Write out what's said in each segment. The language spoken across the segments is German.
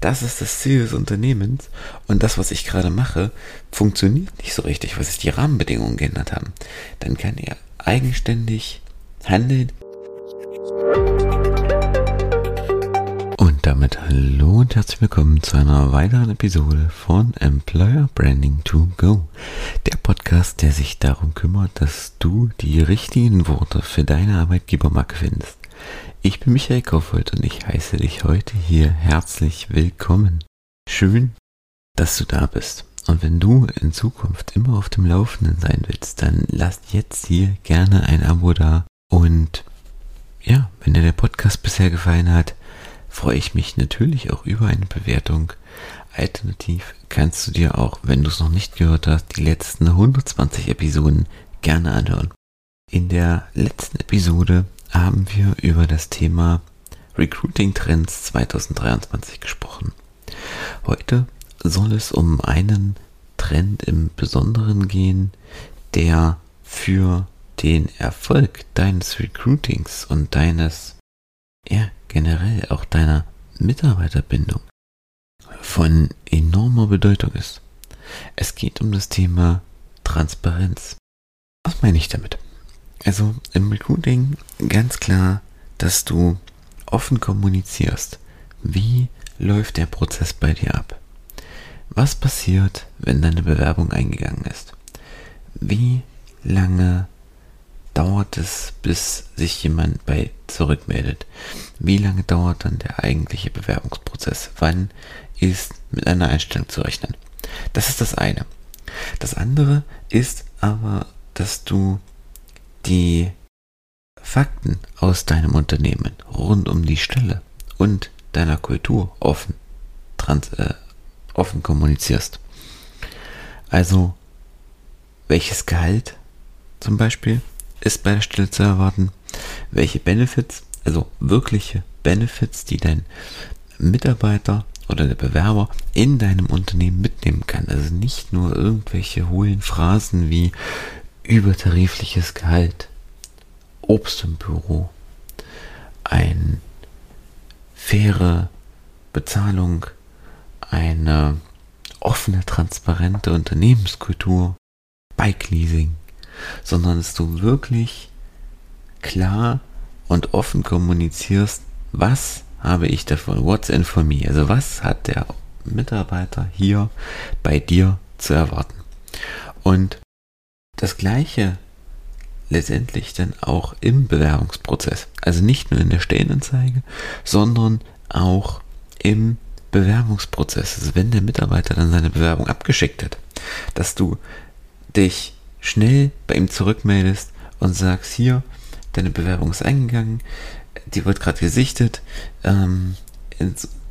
Das ist das Ziel des Unternehmens und das, was ich gerade mache, funktioniert nicht so richtig, weil sich die Rahmenbedingungen geändert haben. Dann kann er eigenständig handeln. Und damit hallo und herzlich willkommen zu einer weiteren Episode von Employer Branding to Go. Der Podcast, der sich darum kümmert, dass du die richtigen Worte für deine Arbeitgebermarke findest. Ich bin Michael Kaufhold und ich heiße dich heute hier herzlich willkommen. Schön, dass du da bist. Und wenn du in Zukunft immer auf dem Laufenden sein willst, dann lass jetzt hier gerne ein Abo da. Und ja, wenn dir der Podcast bisher gefallen hat, freue ich mich natürlich auch über eine Bewertung. Alternativ kannst du dir auch, wenn du es noch nicht gehört hast, die letzten 120 Episoden gerne anhören. In der letzten Episode haben wir über das Thema Recruiting Trends 2023 gesprochen. Heute soll es um einen Trend im Besonderen gehen, der für den Erfolg deines Recruitings und deines, ja, generell auch deiner Mitarbeiterbindung von enormer Bedeutung ist. Es geht um das Thema Transparenz. Was meine ich damit? Also im Recruiting ganz klar, dass du offen kommunizierst. Wie läuft der Prozess bei dir ab? Was passiert, wenn deine Bewerbung eingegangen ist? Wie lange dauert es, bis sich jemand bei zurückmeldet? Wie lange dauert dann der eigentliche Bewerbungsprozess? Wann ist mit einer Einstellung zu rechnen? Das ist das eine. Das andere ist aber, dass du die Fakten aus deinem Unternehmen rund um die Stelle und deiner Kultur offen, trans, äh, offen kommunizierst. Also, welches Gehalt zum Beispiel ist bei der Stelle zu erwarten? Welche Benefits, also wirkliche Benefits, die dein Mitarbeiter oder der Bewerber in deinem Unternehmen mitnehmen kann. Also nicht nur irgendwelche hohlen Phrasen wie übertarifliches Gehalt, Obst im Büro, eine faire Bezahlung, eine offene, transparente Unternehmenskultur, Bike Leasing, sondern dass du wirklich klar und offen kommunizierst, was habe ich davon, what's in for me, also was hat der Mitarbeiter hier bei dir zu erwarten. Und das Gleiche letztendlich dann auch im Bewerbungsprozess. Also nicht nur in der Stellenanzeige, sondern auch im Bewerbungsprozess. Also wenn der Mitarbeiter dann seine Bewerbung abgeschickt hat, dass du dich schnell bei ihm zurückmeldest und sagst, hier, deine Bewerbung ist eingegangen, die wird gerade gesichtet, ähm,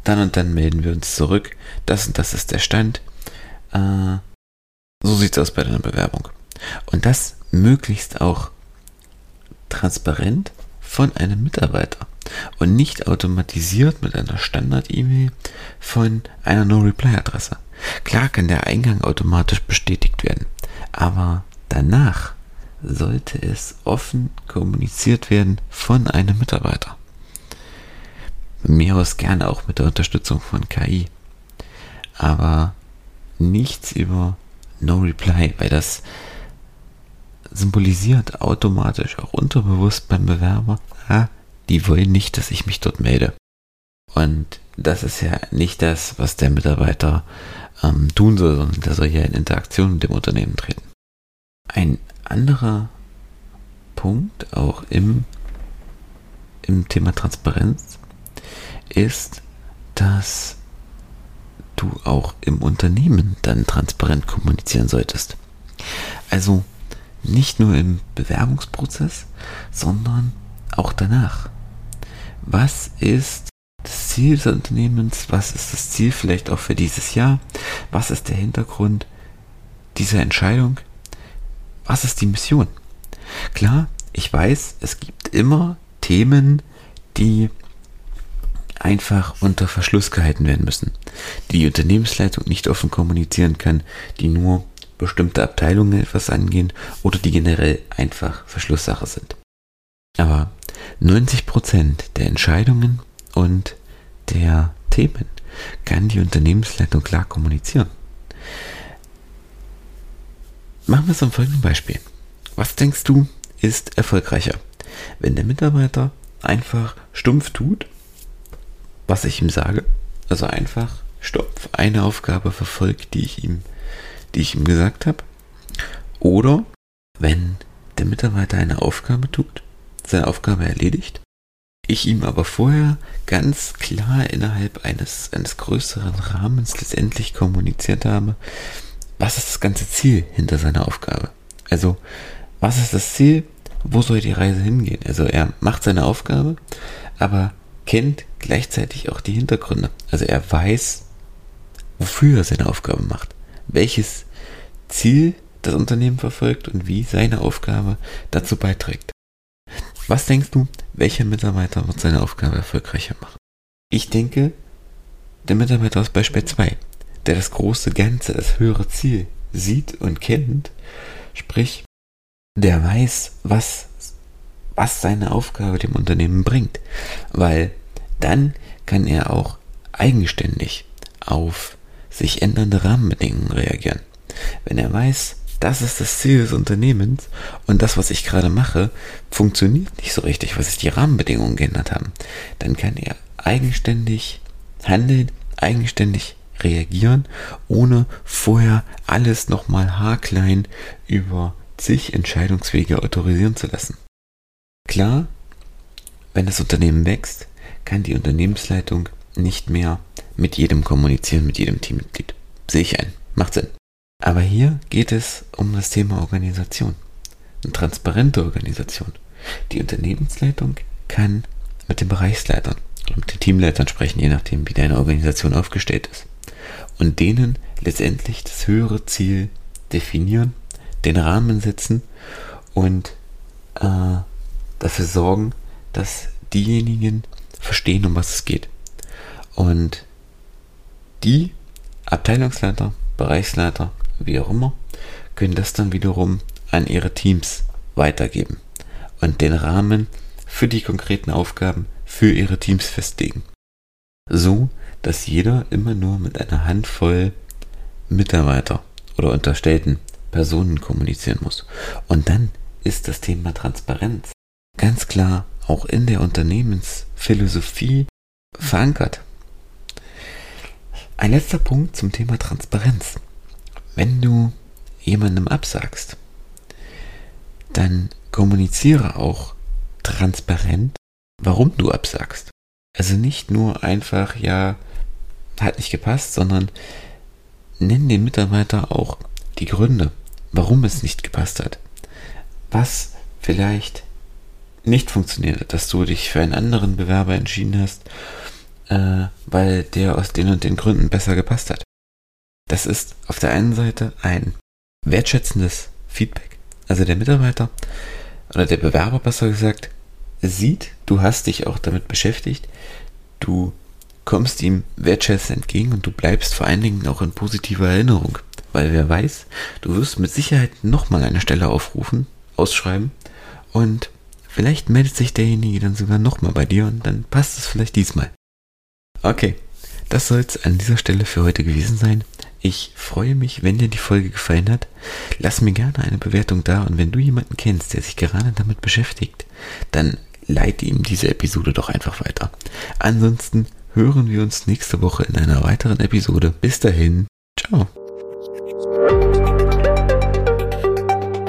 dann und dann melden wir uns zurück, das und das ist der Stand. Äh, so sieht es aus bei deiner Bewerbung. Und das möglichst auch transparent von einem Mitarbeiter und nicht automatisiert mit einer Standard-E-Mail von einer No-Reply-Adresse. Klar kann der Eingang automatisch bestätigt werden, aber danach sollte es offen kommuniziert werden von einem Mitarbeiter. Mir aus gerne auch mit der Unterstützung von KI. Aber nichts über No Reply, weil das symbolisiert automatisch auch unterbewusst beim Bewerber, ah, die wollen nicht, dass ich mich dort melde. Und das ist ja nicht das, was der Mitarbeiter ähm, tun soll, sondern der soll ja in Interaktion mit dem Unternehmen treten. Ein anderer Punkt auch im, im Thema Transparenz ist, dass du auch im Unternehmen dann transparent kommunizieren solltest. Also nicht nur im Bewerbungsprozess, sondern auch danach. Was ist das Ziel des Unternehmens? Was ist das Ziel vielleicht auch für dieses Jahr? Was ist der Hintergrund dieser Entscheidung? Was ist die Mission? Klar, ich weiß, es gibt immer Themen, die einfach unter Verschluss gehalten werden müssen, die die Unternehmensleitung nicht offen kommunizieren kann, die nur bestimmte Abteilungen etwas angehen oder die generell einfach Verschlusssache sind. Aber 90% der Entscheidungen und der Themen kann die Unternehmensleitung klar kommunizieren. Machen wir es am folgenden Beispiel. Was denkst du ist erfolgreicher? Wenn der Mitarbeiter einfach stumpf tut, was ich ihm sage, also einfach stumpf eine Aufgabe verfolgt, die ich ihm, die ich ihm gesagt habe, oder wenn der Mitarbeiter eine Aufgabe tut, seine Aufgabe erledigt, ich ihm aber vorher ganz klar innerhalb eines, eines größeren Rahmens letztendlich kommuniziert habe, was ist das ganze Ziel hinter seiner Aufgabe? Also, was ist das Ziel? Wo soll die Reise hingehen? Also, er macht seine Aufgabe, aber kennt gleichzeitig auch die Hintergründe. Also, er weiß, wofür er seine Aufgabe macht, welches Ziel das Unternehmen verfolgt und wie seine Aufgabe dazu beiträgt. Was denkst du, welcher Mitarbeiter wird seine Aufgabe erfolgreicher machen? Ich denke, der Mitarbeiter aus Beispiel 2, der das große Ganze, das höhere Ziel sieht und kennt, sprich, der weiß, was, was seine Aufgabe dem Unternehmen bringt, weil dann kann er auch eigenständig auf sich ändernde Rahmenbedingungen reagieren. Wenn er weiß, das ist das Ziel des Unternehmens und das, was ich gerade mache, funktioniert nicht so richtig, weil sich die Rahmenbedingungen geändert haben, dann kann er eigenständig handeln, eigenständig reagieren, ohne vorher alles nochmal haarklein über zig Entscheidungswege autorisieren zu lassen. Klar, wenn das Unternehmen wächst, kann die Unternehmensleitung nicht mehr mit jedem kommunizieren, mit jedem Teammitglied. Sehe ich ein. Macht Sinn. Aber hier geht es um das Thema Organisation. Eine transparente Organisation. Die Unternehmensleitung kann mit den Bereichsleitern oder mit den Teamleitern sprechen, je nachdem, wie deine Organisation aufgestellt ist. Und denen letztendlich das höhere Ziel definieren, den Rahmen setzen und äh, dafür sorgen, dass diejenigen verstehen, um was es geht. Und die Abteilungsleiter, Bereichsleiter, wie auch immer, können das dann wiederum an ihre Teams weitergeben und den Rahmen für die konkreten Aufgaben für ihre Teams festlegen. So, dass jeder immer nur mit einer Handvoll Mitarbeiter oder unterstellten Personen kommunizieren muss. Und dann ist das Thema Transparenz ganz klar auch in der Unternehmensphilosophie verankert. Ein letzter Punkt zum Thema Transparenz. Wenn du jemandem absagst, dann kommuniziere auch transparent, warum du absagst. Also nicht nur einfach, ja, hat nicht gepasst, sondern nenn den Mitarbeiter auch die Gründe, warum es nicht gepasst hat. Was vielleicht nicht funktioniert hat, dass du dich für einen anderen Bewerber entschieden hast, äh, weil der aus den und den Gründen besser gepasst hat. Das ist auf der einen Seite ein wertschätzendes Feedback. Also der Mitarbeiter oder der Bewerber besser gesagt sieht, du hast dich auch damit beschäftigt, du kommst ihm wertschätzend entgegen und du bleibst vor allen Dingen auch in positiver Erinnerung. Weil wer weiß, du wirst mit Sicherheit nochmal eine Stelle aufrufen, ausschreiben und vielleicht meldet sich derjenige dann sogar nochmal bei dir und dann passt es vielleicht diesmal. Okay, das soll es an dieser Stelle für heute gewesen sein. Ich freue mich, wenn dir die Folge gefallen hat. Lass mir gerne eine Bewertung da und wenn du jemanden kennst, der sich gerade damit beschäftigt, dann leite ihm diese Episode doch einfach weiter. Ansonsten hören wir uns nächste Woche in einer weiteren Episode. Bis dahin, ciao.